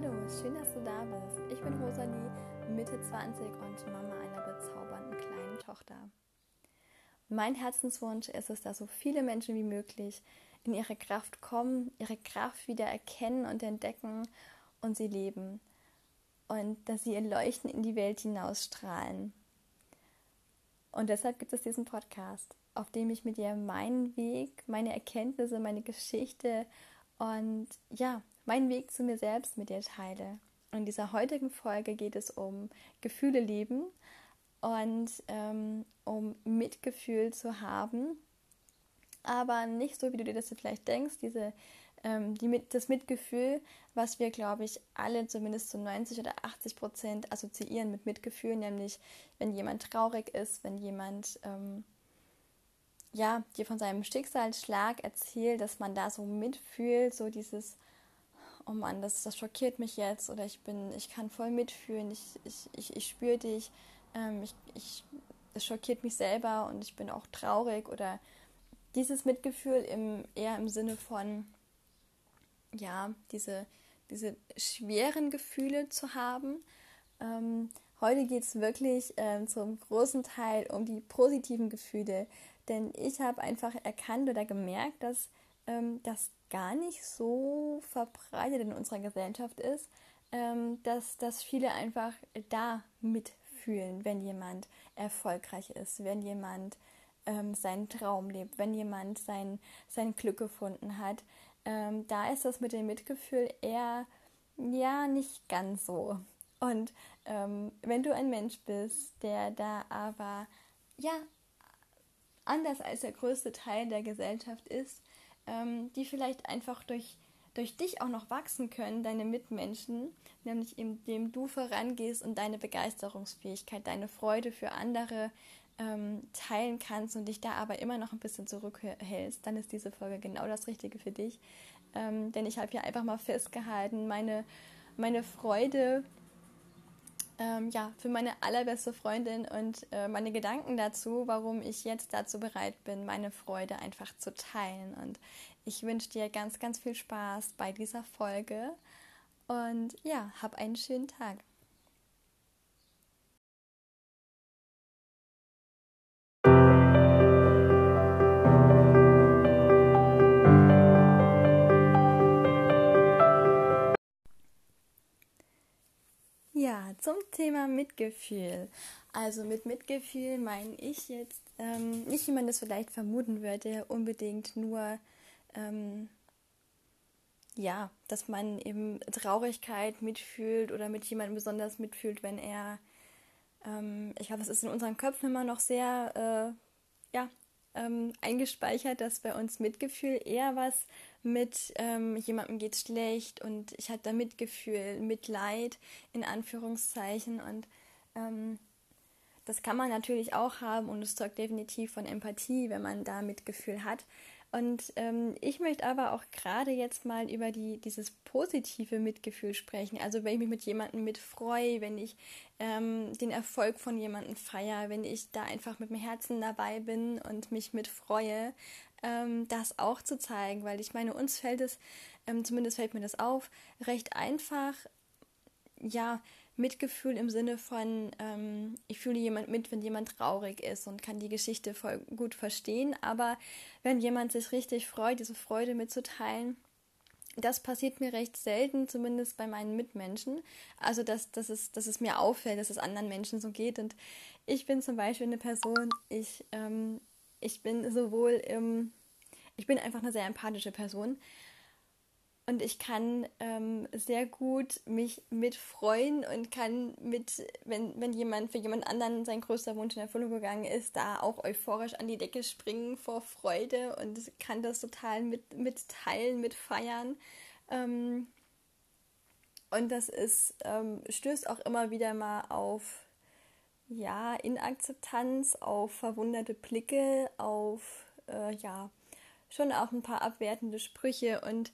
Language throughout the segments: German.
Hallo, schön, dass du da bist. Ich bin Rosalie, Mitte 20 und Mama einer bezaubernden kleinen Tochter. Mein Herzenswunsch ist es, dass so viele Menschen wie möglich in ihre Kraft kommen, ihre Kraft wieder erkennen und entdecken und sie leben. Und dass sie ihr Leuchten in die Welt hinausstrahlen. Und deshalb gibt es diesen Podcast, auf dem ich mit dir meinen Weg, meine Erkenntnisse, meine Geschichte und ja, meinen Weg zu mir selbst mit dir teile. In dieser heutigen Folge geht es um Gefühle lieben und ähm, um Mitgefühl zu haben, aber nicht so, wie du dir das vielleicht denkst, diese, ähm, die, das Mitgefühl, was wir, glaube ich, alle zumindest zu 90 oder 80 Prozent assoziieren mit Mitgefühl, nämlich wenn jemand traurig ist, wenn jemand ähm, ja, dir von seinem Schicksalsschlag erzählt, dass man da so mitfühlt, so dieses oh Mann, das, das schockiert mich jetzt oder ich bin, ich kann voll mitfühlen, ich, ich, ich, ich spüre dich, ähm, ich, ich, das schockiert mich selber und ich bin auch traurig oder dieses Mitgefühl im, eher im Sinne von, ja, diese, diese schweren Gefühle zu haben. Ähm, heute geht es wirklich ähm, zum großen Teil um die positiven Gefühle, denn ich habe einfach erkannt oder gemerkt, dass ähm, das gar nicht so verbreitet in unserer Gesellschaft ist, ähm, dass, dass viele einfach da mitfühlen, wenn jemand erfolgreich ist, wenn jemand ähm, seinen Traum lebt, wenn jemand sein, sein Glück gefunden hat. Ähm, da ist das mit dem Mitgefühl eher ja nicht ganz so. Und ähm, wenn du ein Mensch bist, der da aber ja anders als der größte Teil der Gesellschaft ist, ähm, die vielleicht einfach durch, durch dich auch noch wachsen können, deine Mitmenschen, nämlich indem du vorangehst und deine Begeisterungsfähigkeit, deine Freude für andere ähm, teilen kannst und dich da aber immer noch ein bisschen zurückhältst, dann ist diese Folge genau das Richtige für dich. Ähm, denn ich habe hier einfach mal festgehalten, meine, meine Freude ähm, ja, für meine allerbeste Freundin und äh, meine Gedanken dazu, warum ich jetzt dazu bereit bin, meine Freude einfach zu teilen. Und ich wünsche dir ganz, ganz viel Spaß bei dieser Folge und ja, hab einen schönen Tag. Ja, zum Thema Mitgefühl. Also mit Mitgefühl meine ich jetzt ähm, nicht, wie man das vielleicht vermuten würde, unbedingt nur, ähm, ja, dass man eben Traurigkeit mitfühlt oder mit jemandem besonders mitfühlt, wenn er, ähm, ich glaube, das ist in unseren Köpfen immer noch sehr, äh, ja, ähm, eingespeichert, dass bei uns Mitgefühl eher was mit ähm, jemandem geht schlecht und ich hatte da Mitgefühl, Mitleid in Anführungszeichen und ähm, das kann man natürlich auch haben und es zeugt definitiv von Empathie, wenn man da Mitgefühl hat. Und ähm, ich möchte aber auch gerade jetzt mal über die, dieses positive Mitgefühl sprechen. Also wenn ich mich mit jemandem mitfreue, wenn ich ähm, den Erfolg von jemandem feiere, wenn ich da einfach mit dem Herzen dabei bin und mich mitfreue, ähm, das auch zu zeigen, weil ich meine, uns fällt es, ähm, zumindest fällt mir das auf, recht einfach, ja, Mitgefühl im Sinne von, ähm, ich fühle jemand mit, wenn jemand traurig ist und kann die Geschichte voll gut verstehen, aber wenn jemand sich richtig freut, diese Freude mitzuteilen, das passiert mir recht selten, zumindest bei meinen Mitmenschen. Also, dass, dass, es, dass es mir auffällt, dass es anderen Menschen so geht. Und ich bin zum Beispiel eine Person, ich ähm, ich bin sowohl im, ich bin einfach eine sehr empathische Person und ich kann ähm, sehr gut mich mitfreuen und kann mit, wenn, wenn jemand für jemand anderen sein größter Wunsch in Erfüllung gegangen ist, da auch euphorisch an die Decke springen vor Freude und kann das total mit, mitteilen, mitfeiern. Ähm, und das ist, ähm, stößt auch immer wieder mal auf ja, Inakzeptanz, auf verwunderte Blicke, auf äh, ja, schon auch ein paar abwertende Sprüche und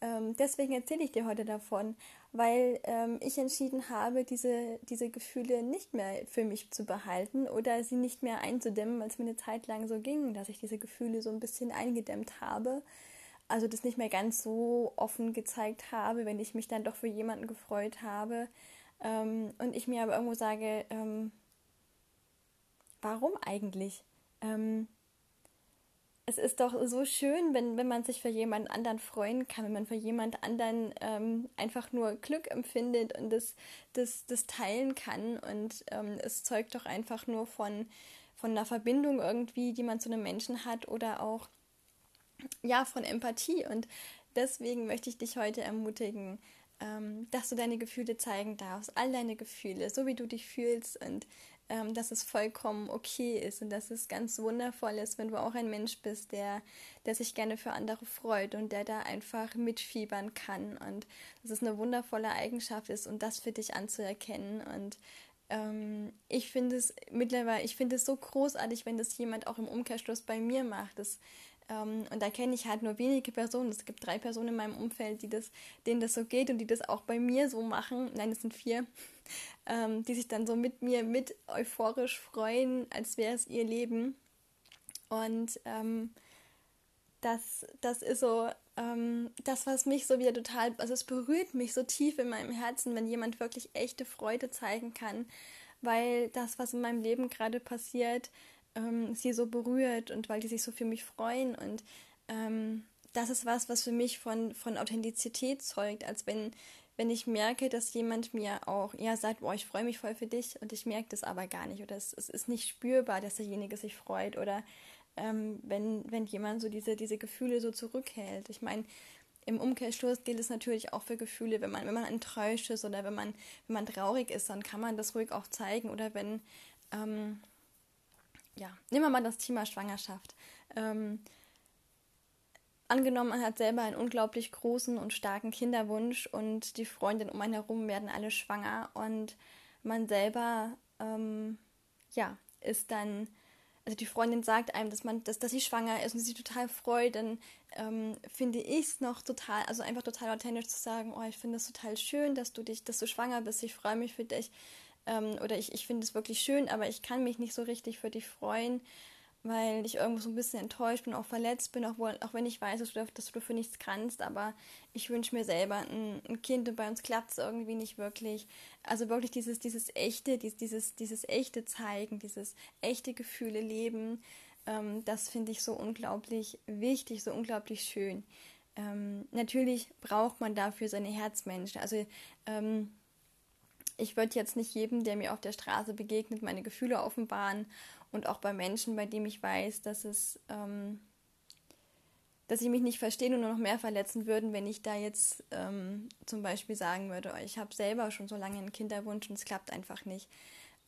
ähm, deswegen erzähle ich dir heute davon, weil ähm, ich entschieden habe, diese, diese Gefühle nicht mehr für mich zu behalten oder sie nicht mehr einzudämmen, weil es mir eine Zeit lang so ging, dass ich diese Gefühle so ein bisschen eingedämmt habe. also das nicht mehr ganz so offen gezeigt habe, wenn ich mich dann doch für jemanden gefreut habe. Ähm, und ich mir aber irgendwo sage, ähm, warum eigentlich? Ähm, es ist doch so schön, wenn, wenn man sich für jemand anderen freuen kann, wenn man für jemand anderen ähm, einfach nur Glück empfindet und das, das, das teilen kann. Und ähm, es zeugt doch einfach nur von, von einer Verbindung irgendwie, die man zu einem Menschen hat oder auch ja, von Empathie. Und deswegen möchte ich dich heute ermutigen, ähm, dass du deine Gefühle zeigen darfst, all deine Gefühle, so wie du dich fühlst und ähm, dass es vollkommen okay ist und dass es ganz wundervoll ist, wenn du auch ein Mensch bist, der, der sich gerne für andere freut und der da einfach mitfiebern kann und dass es eine wundervolle Eigenschaft ist und das für dich anzuerkennen und ähm, ich finde es mittlerweile, ich finde es so großartig, wenn das jemand auch im Umkehrschluss bei mir macht. Das, ähm, und da kenne ich halt nur wenige Personen. Es gibt drei Personen in meinem Umfeld, die das, denen das so geht und die das auch bei mir so machen. Nein, es sind vier, ähm, die sich dann so mit mir mit euphorisch freuen, als wäre es ihr Leben. Und ähm, das, das ist so ähm, das, was mich so wieder total, also es berührt mich so tief in meinem Herzen, wenn jemand wirklich echte Freude zeigen kann, weil das, was in meinem Leben gerade passiert, ähm, sie so berührt und weil die sich so für mich freuen und ähm, das ist was, was für mich von, von Authentizität zeugt, als wenn, wenn ich merke, dass jemand mir auch ja sagt, boah, ich freue mich voll für dich und ich merke das aber gar nicht oder es, es ist nicht spürbar, dass derjenige sich freut oder ähm, wenn, wenn jemand so diese, diese Gefühle so zurückhält. Ich meine, im Umkehrschluss gilt es natürlich auch für Gefühle, wenn man, wenn man enttäuscht ist oder wenn man, wenn man traurig ist, dann kann man das ruhig auch zeigen. Oder wenn, ähm, ja, nehmen wir mal das Thema Schwangerschaft. Ähm, angenommen, man hat selber einen unglaublich großen und starken Kinderwunsch und die Freundinnen um einen herum werden alle schwanger und man selber, ähm, ja, ist dann, also die Freundin sagt einem, dass man, dass, dass sie schwanger ist und sie sich total freut, dann ähm, finde ich es noch total, also einfach total authentisch zu sagen, oh, ich finde es total schön, dass du dich, dass du schwanger bist, ich freue mich für dich ähm, oder ich, ich finde es wirklich schön, aber ich kann mich nicht so richtig für dich freuen, weil ich irgendwo so ein bisschen enttäuscht bin, auch verletzt bin, auch, auch wenn ich weiß, dass du, dass du für nichts kannst, aber ich wünsche mir selber ein, ein, Kind und bei uns klappt es irgendwie nicht wirklich. Also wirklich dieses, dieses echte, dieses, dieses echte Zeigen, dieses echte Gefühle leben, ähm, das finde ich so unglaublich wichtig, so unglaublich schön. Ähm, natürlich braucht man dafür seine Herzmenschen. Also ähm, ich würde jetzt nicht jedem, der mir auf der Straße begegnet, meine Gefühle offenbaren und auch bei Menschen, bei denen ich weiß, dass es, ähm, dass sie mich nicht verstehen und nur noch mehr verletzen würden, wenn ich da jetzt ähm, zum Beispiel sagen würde, oh, ich habe selber schon so lange einen Kinderwunsch und es klappt einfach nicht.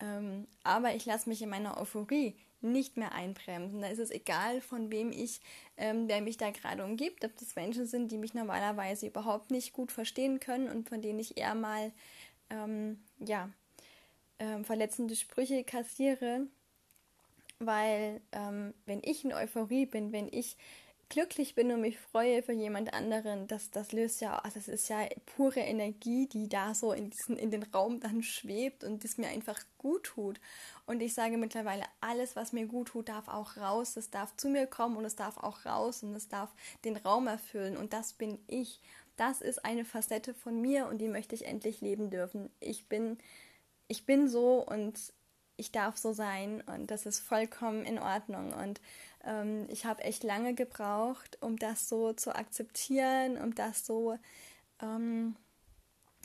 Ähm, aber ich lasse mich in meiner Euphorie nicht mehr einbremsen. Da ist es egal, von wem ich, ähm, der mich da gerade umgibt, ob das Menschen sind, die mich normalerweise überhaupt nicht gut verstehen können und von denen ich eher mal ähm, ja, ähm, verletzende Sprüche kassiere, weil ähm, wenn ich in Euphorie bin, wenn ich glücklich bin und mich freue für jemand anderen, das, das löst ja, also es ist ja pure Energie, die da so in, diesen, in den Raum dann schwebt und das mir einfach gut tut. Und ich sage mittlerweile, alles, was mir gut tut, darf auch raus, es darf zu mir kommen und es darf auch raus und es darf den Raum erfüllen. Und das bin ich das ist eine Facette von mir und die möchte ich endlich leben dürfen. Ich bin, ich bin so und ich darf so sein und das ist vollkommen in Ordnung. Und ähm, ich habe echt lange gebraucht, um das so zu akzeptieren, um das so ähm,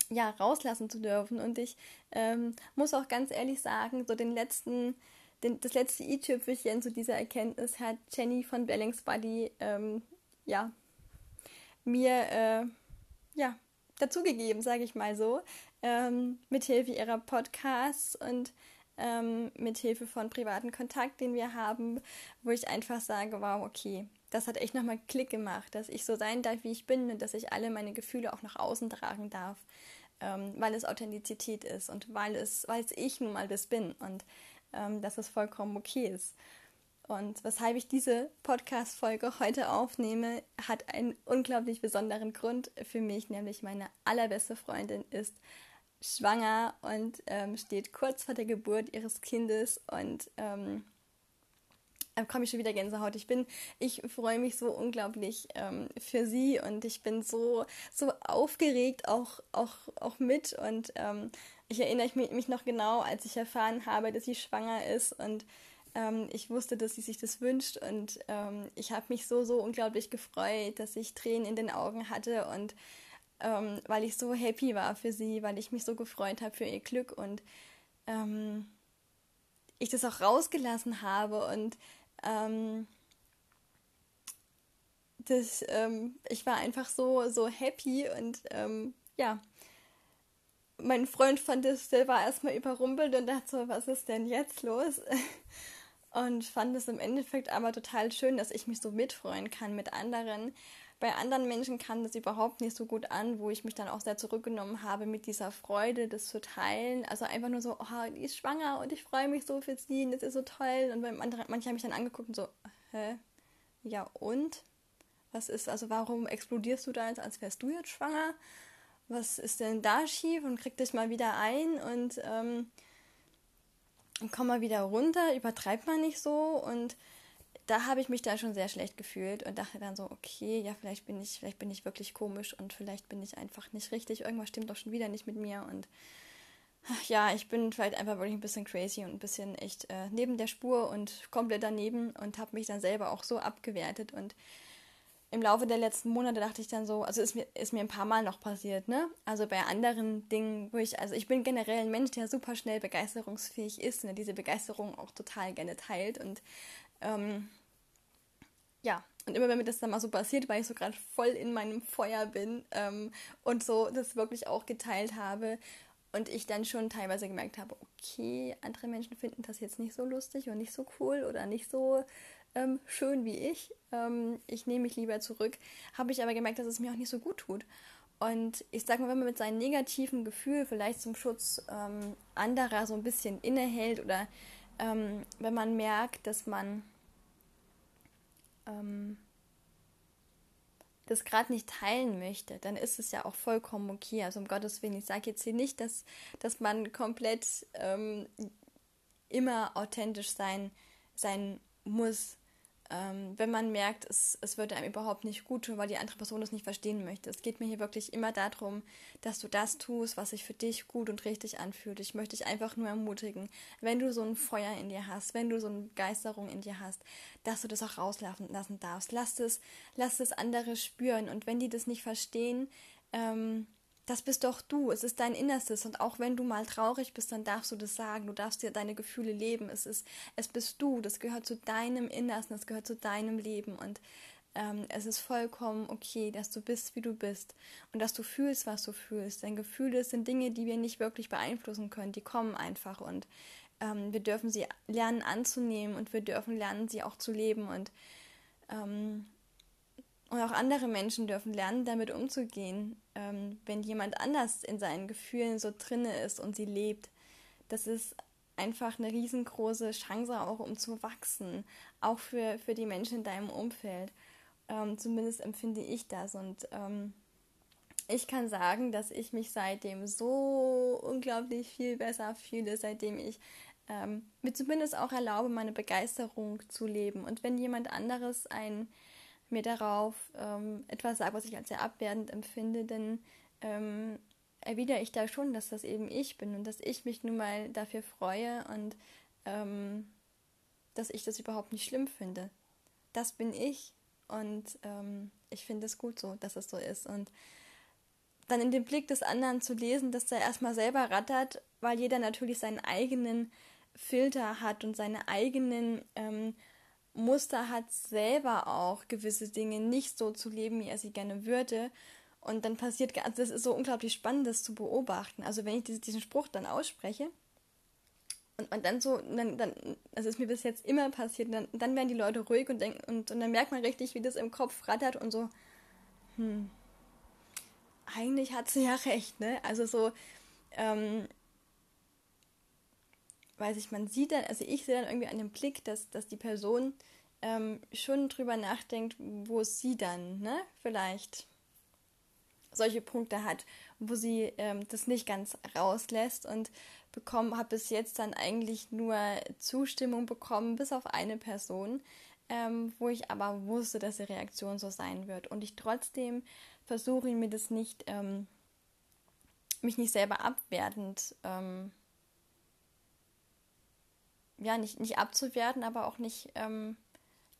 ja rauslassen zu dürfen. Und ich ähm, muss auch ganz ehrlich sagen, so den letzten das letzte i-Tüpfelchen zu dieser Erkenntnis hat Jenny von Bellings Buddy ähm, ja, mir äh, ja, dazugegeben, sage ich mal so, ähm, mithilfe ihrer Podcasts und ähm, mithilfe von privaten Kontakt, den wir haben, wo ich einfach sage, wow, okay, das hat echt nochmal Klick gemacht, dass ich so sein darf, wie ich bin und dass ich alle meine Gefühle auch nach außen tragen darf, ähm, weil es Authentizität ist und weil es, weil es ich nun mal das bin und ähm, dass es vollkommen okay ist. Und weshalb ich diese Podcast-Folge heute aufnehme, hat einen unglaublich besonderen Grund für mich, nämlich meine allerbeste Freundin ist schwanger und ähm, steht kurz vor der Geburt ihres Kindes und ähm, äh, komme ich schon wieder Gänsehaut. Ich bin, ich freue mich so unglaublich ähm, für sie und ich bin so, so aufgeregt auch, auch, auch mit und ähm, ich erinnere mich noch genau, als ich erfahren habe, dass sie schwanger ist und ähm, ich wusste, dass sie sich das wünscht und ähm, ich habe mich so, so unglaublich gefreut, dass ich Tränen in den Augen hatte und ähm, weil ich so happy war für sie, weil ich mich so gefreut habe für ihr Glück und ähm, ich das auch rausgelassen habe und ähm, das, ähm, ich war einfach so, so happy und ja, mein Freund fand es, der war erstmal überrumpelt und dachte so, was ist denn jetzt los? Und fand es im Endeffekt aber total schön, dass ich mich so mitfreuen kann mit anderen. Bei anderen Menschen kam das überhaupt nicht so gut an, wo ich mich dann auch sehr zurückgenommen habe mit dieser Freude, das zu teilen. Also einfach nur so, oh, die ist schwanger und ich freue mich so für sie und das ist so toll. Und andere, manche haben mich dann angeguckt und so, hä? Ja und? Was ist, also warum explodierst du da jetzt, als wärst du jetzt schwanger? Was ist denn da schief? Und krieg dich mal wieder ein und ähm, komm mal wieder runter, übertreibt man nicht so. Und da habe ich mich dann schon sehr schlecht gefühlt und dachte dann so, okay, ja, vielleicht bin ich, vielleicht bin ich wirklich komisch und vielleicht bin ich einfach nicht richtig. Irgendwas stimmt doch schon wieder nicht mit mir und ja, ich bin vielleicht einfach wirklich ein bisschen crazy und ein bisschen echt äh, neben der Spur und komplett daneben und habe mich dann selber auch so abgewertet und im Laufe der letzten Monate dachte ich dann so, also ist mir, ist mir ein paar Mal noch passiert, ne? Also bei anderen Dingen, wo ich, also ich bin generell ein Mensch, der super schnell begeisterungsfähig ist und ne? diese Begeisterung auch total gerne teilt und ähm, ja, und immer wenn mir das dann mal so passiert, weil ich so gerade voll in meinem Feuer bin ähm, und so das wirklich auch geteilt habe und ich dann schon teilweise gemerkt habe, okay, andere Menschen finden das jetzt nicht so lustig und nicht so cool oder nicht so ähm, schön wie ich. Ähm, ich nehme mich lieber zurück. Habe ich aber gemerkt, dass es mir auch nicht so gut tut. Und ich sage mal, wenn man mit seinem negativen Gefühl vielleicht zum Schutz ähm, anderer so ein bisschen innehält oder ähm, wenn man merkt, dass man ähm, das gerade nicht teilen möchte, dann ist es ja auch vollkommen okay. Also um Gottes Willen, ich sage jetzt hier nicht, dass, dass man komplett ähm, immer authentisch sein, sein muss ähm, wenn man merkt, es, es würde einem überhaupt nicht gut tun, weil die andere Person es nicht verstehen möchte. Es geht mir hier wirklich immer darum, dass du das tust, was sich für dich gut und richtig anfühlt. Ich möchte dich einfach nur ermutigen, wenn du so ein Feuer in dir hast, wenn du so eine Begeisterung in dir hast, dass du das auch rauslassen lassen darfst. Lass es, lass es andere spüren und wenn die das nicht verstehen, ähm, das bist doch du, es ist dein Innerstes. Und auch wenn du mal traurig bist, dann darfst du das sagen, du darfst dir deine Gefühle leben, es ist, es bist du, das gehört zu deinem Innersten, das gehört zu deinem Leben. Und ähm, es ist vollkommen okay, dass du bist, wie du bist. Und dass du fühlst, was du fühlst, denn Gefühle sind Dinge, die wir nicht wirklich beeinflussen können, die kommen einfach. Und ähm, wir dürfen sie lernen anzunehmen. Und wir dürfen lernen, sie auch zu leben. Und ähm, und auch andere Menschen dürfen lernen, damit umzugehen, ähm, wenn jemand anders in seinen Gefühlen so drinne ist und sie lebt. Das ist einfach eine riesengroße Chance auch, um zu wachsen, auch für, für die Menschen in deinem Umfeld. Ähm, zumindest empfinde ich das. Und ähm, ich kann sagen, dass ich mich seitdem so unglaublich viel besser fühle, seitdem ich ähm, mir zumindest auch erlaube, meine Begeisterung zu leben. Und wenn jemand anderes ein mir darauf ähm, etwas sagt, was ich als sehr abwertend empfinde, dann ähm, erwidere ich da schon, dass das eben ich bin und dass ich mich nun mal dafür freue und ähm, dass ich das überhaupt nicht schlimm finde. Das bin ich und ähm, ich finde es gut so, dass es so ist. Und dann in dem Blick des anderen zu lesen, dass er erstmal selber rattert, weil jeder natürlich seinen eigenen Filter hat und seine eigenen ähm, Muster hat, selber auch gewisse Dinge nicht so zu leben, wie er sie gerne würde. Und dann passiert, also das ist so unglaublich spannend, das zu beobachten. Also wenn ich diesen Spruch dann ausspreche und, und dann so, dann, dann, also ist mir bis jetzt immer passiert, dann, dann werden die Leute ruhig und denken, und, und dann merkt man richtig, wie das im Kopf rattert und so, hm, eigentlich hat sie ja recht, ne? Also so, ähm, weiß ich, man sieht dann, also ich sehe dann irgendwie an dem Blick, dass, dass die Person ähm, schon drüber nachdenkt, wo sie dann, ne, vielleicht solche Punkte hat, wo sie ähm, das nicht ganz rauslässt und bekommen, habe bis jetzt dann eigentlich nur Zustimmung bekommen, bis auf eine Person, ähm, wo ich aber wusste, dass die Reaktion so sein wird. Und ich trotzdem versuche mir das nicht, ähm, mich nicht selber abwertend, ähm, ja, nicht, nicht abzuwerten, aber auch nicht, ähm,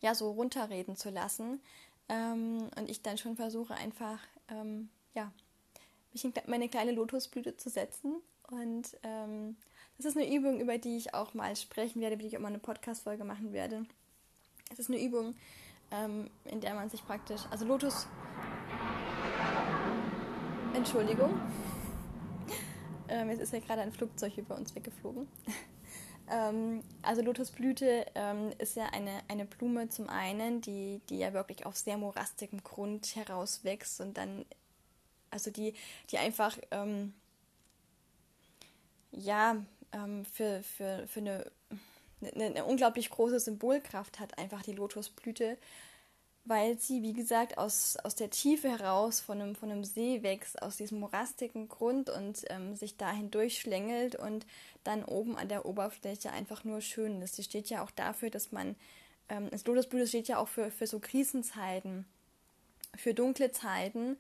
ja, so runterreden zu lassen. Ähm, und ich dann schon versuche einfach, ähm, ja, mich in meine kleine Lotusblüte zu setzen. Und ähm, das ist eine Übung, über die ich auch mal sprechen werde, wie ich auch mal eine Podcast-Folge machen werde. Es ist eine Übung, ähm, in der man sich praktisch, also Lotus, Entschuldigung, ähm, jetzt ist ja gerade ein Flugzeug über uns weggeflogen. Ähm, also Lotusblüte ähm, ist ja eine, eine Blume zum einen, die, die ja wirklich auf sehr morastigem Grund herauswächst und dann, also die, die einfach, ähm, ja, ähm, für, für, für eine eine, eine unglaublich große Symbolkraft hat, einfach die Lotusblüte, weil sie, wie gesagt, aus, aus der Tiefe heraus von einem, von einem See wächst, aus diesem morastigen Grund und ähm, sich dahin durchschlängelt und dann oben an der Oberfläche einfach nur schön ist. Sie steht ja auch dafür, dass man, ähm, das Lotusblüte steht ja auch für, für so Krisenzeiten, für dunkle Zeiten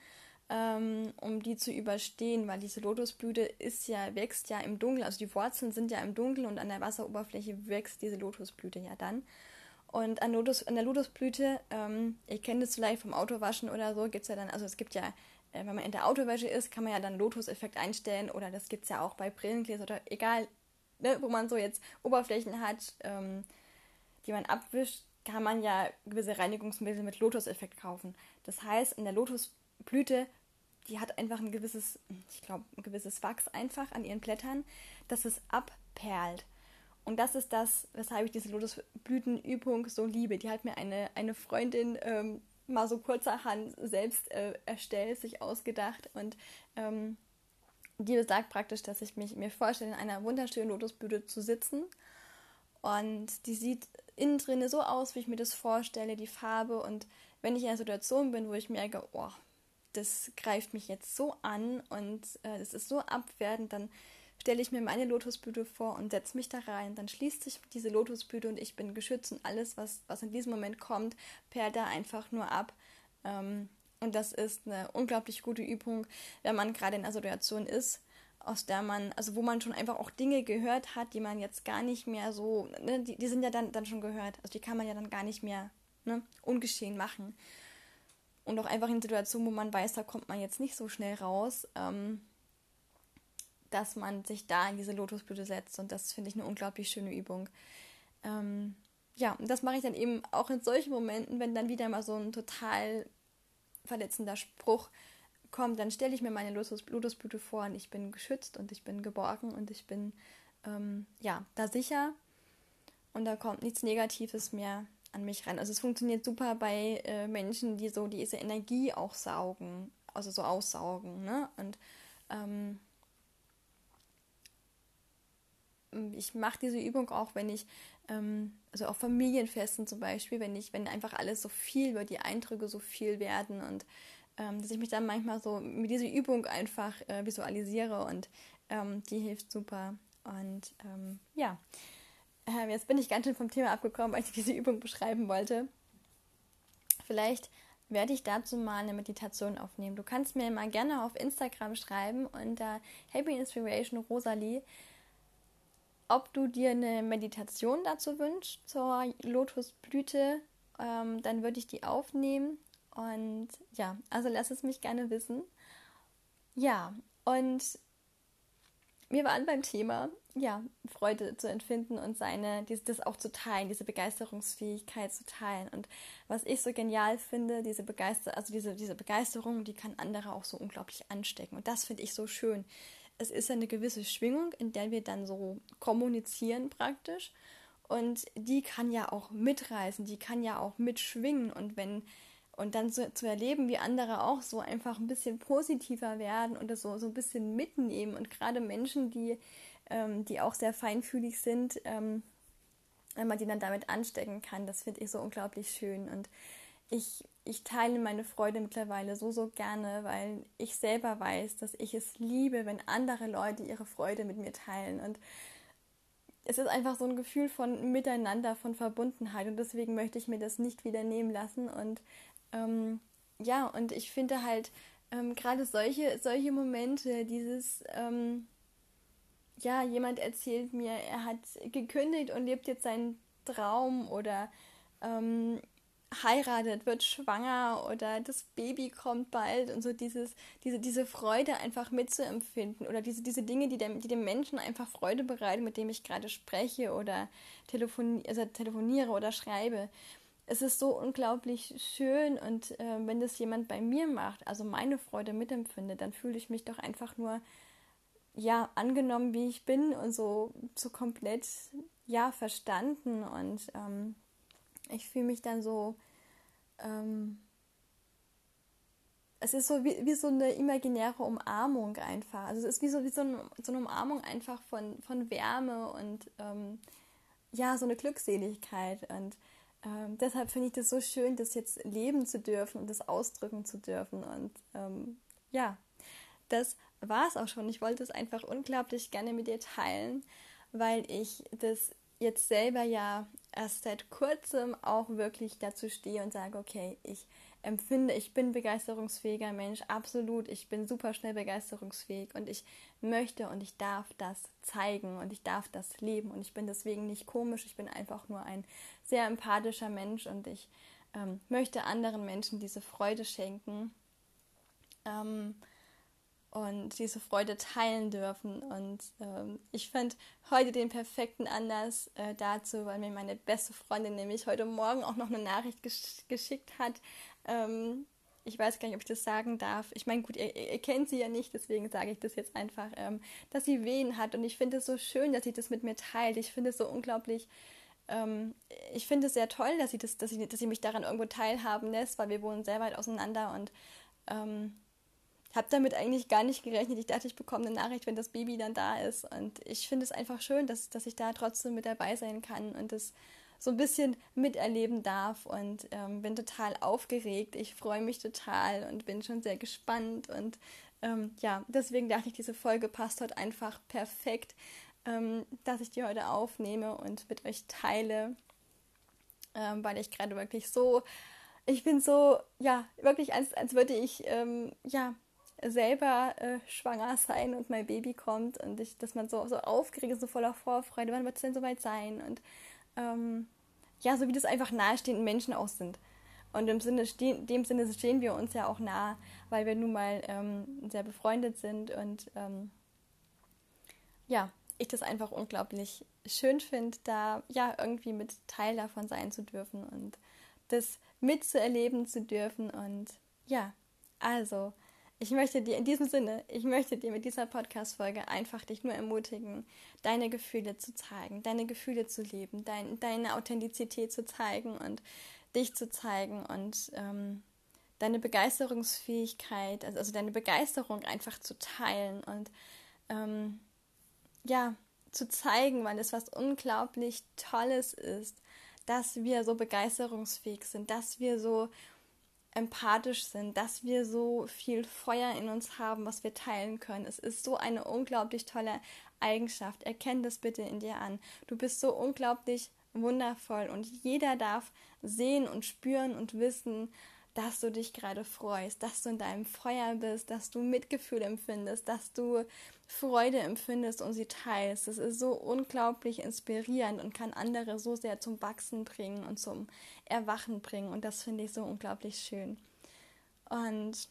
ähm, um die zu überstehen, weil diese Lotusblüte ist ja, wächst ja im Dunkeln, also die Wurzeln sind ja im Dunkeln und an der Wasseroberfläche wächst diese Lotusblüte ja dann. Und an, Lotus, an der Lotusblüte, ähm, ihr kennt es vielleicht vom Autowaschen oder so, gibt es ja dann, also es gibt ja, äh, wenn man in der Autowäsche ist, kann man ja dann Lotus-Effekt einstellen oder das gibt es ja auch bei Brillengläser oder egal, ne, wo man so jetzt Oberflächen hat, ähm, die man abwischt, kann man ja gewisse Reinigungsmittel mit Lotus-Effekt kaufen. Das heißt, in der Lotusblüte Blüte, die hat einfach ein gewisses, ich glaube, ein gewisses Wachs einfach an ihren Blättern, dass es abperlt. Und das ist das, weshalb ich diese Lotusblütenübung so liebe. Die hat mir eine, eine Freundin ähm, mal so kurzerhand selbst äh, erstellt, sich ausgedacht. Und ähm, die besagt praktisch, dass ich mich mir vorstelle, in einer wunderschönen Lotusblüte zu sitzen. Und die sieht innen drin so aus, wie ich mir das vorstelle, die Farbe. Und wenn ich in einer Situation bin, wo ich merke, oh, das greift mich jetzt so an und äh, es ist so abwertend, dann stelle ich mir meine Lotusblüte vor und setze mich da rein. Dann schließt sich diese Lotusblüte und ich bin geschützt und alles, was, was in diesem Moment kommt, perlt da einfach nur ab. Ähm, und das ist eine unglaublich gute Übung, wenn man gerade in einer Situation ist, aus der man, also wo man schon einfach auch Dinge gehört hat, die man jetzt gar nicht mehr so, ne, die, die sind ja dann, dann schon gehört, also die kann man ja dann gar nicht mehr ne, ungeschehen machen und auch einfach in Situationen, wo man weiß, da kommt man jetzt nicht so schnell raus, ähm, dass man sich da in diese Lotusblüte setzt. Und das finde ich eine unglaublich schöne Übung. Ähm, ja, und das mache ich dann eben auch in solchen Momenten, wenn dann wieder mal so ein total verletzender Spruch kommt, dann stelle ich mir meine Lotus Lotusblüte vor und ich bin geschützt und ich bin geborgen und ich bin ähm, ja da sicher und da kommt nichts Negatives mehr an mich ran. Also es funktioniert super bei äh, Menschen, die so diese Energie auch saugen, also so aussaugen, ne? Und ähm, ich mache diese Übung auch, wenn ich, ähm, also auf Familienfesten zum Beispiel, wenn ich, wenn einfach alles so viel, weil die Eindrücke so viel werden und ähm, dass ich mich dann manchmal so mit dieser Übung einfach äh, visualisiere und ähm, die hilft super. Und ähm, ja, äh, jetzt bin ich ganz schön vom Thema abgekommen, weil ich diese Übung beschreiben wollte. Vielleicht werde ich dazu mal eine Meditation aufnehmen. Du kannst mir mal gerne auf Instagram schreiben unter Happy Inspiration Rosalie, ob du dir eine Meditation dazu wünschst zur Lotusblüte. Ähm, dann würde ich die aufnehmen. Und ja, also lass es mich gerne wissen. Ja, und wir waren beim Thema, ja, Freude zu empfinden und seine, das auch zu teilen, diese Begeisterungsfähigkeit zu teilen. Und was ich so genial finde, diese Begeister, also diese, diese Begeisterung, die kann andere auch so unglaublich anstecken. Und das finde ich so schön. Es ist eine gewisse Schwingung, in der wir dann so kommunizieren praktisch. Und die kann ja auch mitreißen, die kann ja auch mitschwingen. Und wenn und dann so, zu erleben, wie andere auch so einfach ein bisschen positiver werden und das so, so ein bisschen mitnehmen. Und gerade Menschen, die, ähm, die auch sehr feinfühlig sind, ähm, wenn man die dann damit anstecken kann, das finde ich so unglaublich schön. Und ich ich teile meine Freude mittlerweile so, so gerne, weil ich selber weiß, dass ich es liebe, wenn andere Leute ihre Freude mit mir teilen. Und es ist einfach so ein Gefühl von Miteinander, von Verbundenheit. Und deswegen möchte ich mir das nicht wieder nehmen lassen. Und ähm, ja, und ich finde halt ähm, gerade solche, solche Momente, dieses, ähm, ja, jemand erzählt mir, er hat gekündigt und lebt jetzt seinen Traum oder ähm, heiratet, wird schwanger oder das Baby kommt bald und so dieses, diese, diese Freude einfach mitzuempfinden oder diese, diese Dinge, die dem, die dem Menschen einfach Freude bereiten, mit dem ich gerade spreche oder telefoni also telefoniere oder schreibe. Es ist so unglaublich schön und äh, wenn das jemand bei mir macht, also meine Freude mitempfindet, dann fühle ich mich doch einfach nur ja angenommen, wie ich bin und so, so komplett ja verstanden und ähm, ich fühle mich dann so, ähm, es ist so wie, wie so eine imaginäre Umarmung einfach. Also es ist wie so, wie so, eine, so eine Umarmung einfach von, von Wärme und ähm, ja, so eine Glückseligkeit. Und ähm, deshalb finde ich das so schön, das jetzt leben zu dürfen und das ausdrücken zu dürfen. Und ähm, ja, das war es auch schon. Ich wollte es einfach unglaublich gerne mit dir teilen, weil ich das jetzt selber ja erst seit kurzem auch wirklich dazu stehe und sage, okay, ich empfinde, ich bin begeisterungsfähiger Mensch, absolut, ich bin super schnell begeisterungsfähig und ich möchte und ich darf das zeigen und ich darf das leben und ich bin deswegen nicht komisch, ich bin einfach nur ein sehr empathischer Mensch und ich ähm, möchte anderen Menschen diese Freude schenken. Ähm, und diese Freude teilen dürfen. Und ähm, ich fand heute den perfekten Anlass äh, dazu, weil mir meine beste Freundin nämlich heute Morgen auch noch eine Nachricht gesch geschickt hat. Ähm, ich weiß gar nicht, ob ich das sagen darf. Ich meine, gut, ihr, ihr, kennt sie ja nicht, deswegen sage ich das jetzt einfach, ähm, dass sie Wehen hat. Und ich finde es so schön, dass sie das mit mir teilt. Ich finde es so unglaublich. Ähm, ich finde es sehr toll, dass sie, das, dass, sie, dass sie mich daran irgendwo teilhaben lässt, weil wir wohnen sehr weit auseinander und ähm, habe damit eigentlich gar nicht gerechnet. Ich dachte, ich bekomme eine Nachricht, wenn das Baby dann da ist. Und ich finde es einfach schön, dass, dass ich da trotzdem mit dabei sein kann und das so ein bisschen miterleben darf und ähm, bin total aufgeregt. Ich freue mich total und bin schon sehr gespannt. Und ähm, ja, deswegen dachte ich, diese Folge passt heute einfach perfekt, ähm, dass ich die heute aufnehme und mit euch teile, ähm, weil ich gerade wirklich so ich bin so, ja, wirklich, als, als würde ich, ähm, ja, selber äh, schwanger sein und mein Baby kommt und ich, dass man so, so aufgeregt ist, so voller Vorfreude, wann wird es denn soweit sein? Und ähm, ja, so wie das einfach nahestehenden Menschen auch sind. Und im Sinne, dem Sinne stehen wir uns ja auch nah, weil wir nun mal ähm, sehr befreundet sind und ähm, ja, ich das einfach unglaublich schön finde, da ja irgendwie mit Teil davon sein zu dürfen und das mitzuerleben zu dürfen und ja, also ich möchte dir in diesem Sinne, ich möchte dir mit dieser Podcast-Folge einfach dich nur ermutigen, deine Gefühle zu zeigen, deine Gefühle zu leben, dein, deine Authentizität zu zeigen und dich zu zeigen und ähm, deine Begeisterungsfähigkeit, also, also deine Begeisterung einfach zu teilen und ähm, ja, zu zeigen, weil es was unglaublich Tolles ist, dass wir so begeisterungsfähig sind, dass wir so empathisch sind, dass wir so viel Feuer in uns haben, was wir teilen können. Es ist so eine unglaublich tolle Eigenschaft. Erkenn das bitte in dir an. Du bist so unglaublich wundervoll und jeder darf sehen und spüren und wissen, dass du dich gerade freust, dass du in deinem Feuer bist, dass du Mitgefühl empfindest, dass du Freude empfindest und sie teilst. Das ist so unglaublich inspirierend und kann andere so sehr zum Wachsen bringen und zum Erwachen bringen. Und das finde ich so unglaublich schön. Und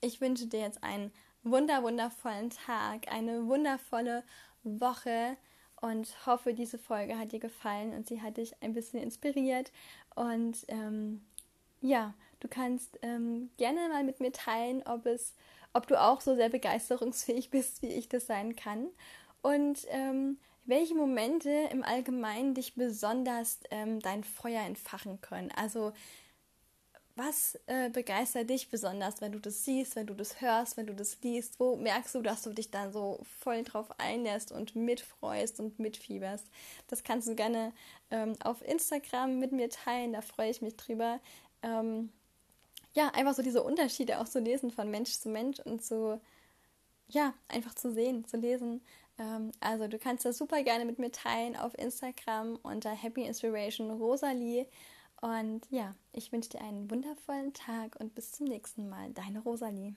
ich wünsche dir jetzt einen wunder, wundervollen Tag, eine wundervolle Woche und hoffe, diese Folge hat dir gefallen und sie hat dich ein bisschen inspiriert. Und ähm, ja, du kannst ähm, gerne mal mit mir teilen, ob es, ob du auch so sehr begeisterungsfähig bist, wie ich das sein kann. Und ähm, welche Momente im Allgemeinen dich besonders ähm, dein Feuer entfachen können. Also was äh, begeistert dich besonders, wenn du das siehst, wenn du das hörst, wenn du das liest? Wo merkst du, dass du dich dann so voll drauf einlässt und mitfreust und mitfieberst? Das kannst du gerne ähm, auf Instagram mit mir teilen, da freue ich mich drüber. Ähm, ja, einfach so diese Unterschiede auch zu lesen von Mensch zu Mensch und so, ja, einfach zu sehen, zu lesen. Ähm, also du kannst das super gerne mit mir teilen auf Instagram unter Happy Inspiration Rosalie. Und ja, ich wünsche dir einen wundervollen Tag und bis zum nächsten Mal. Deine Rosalie.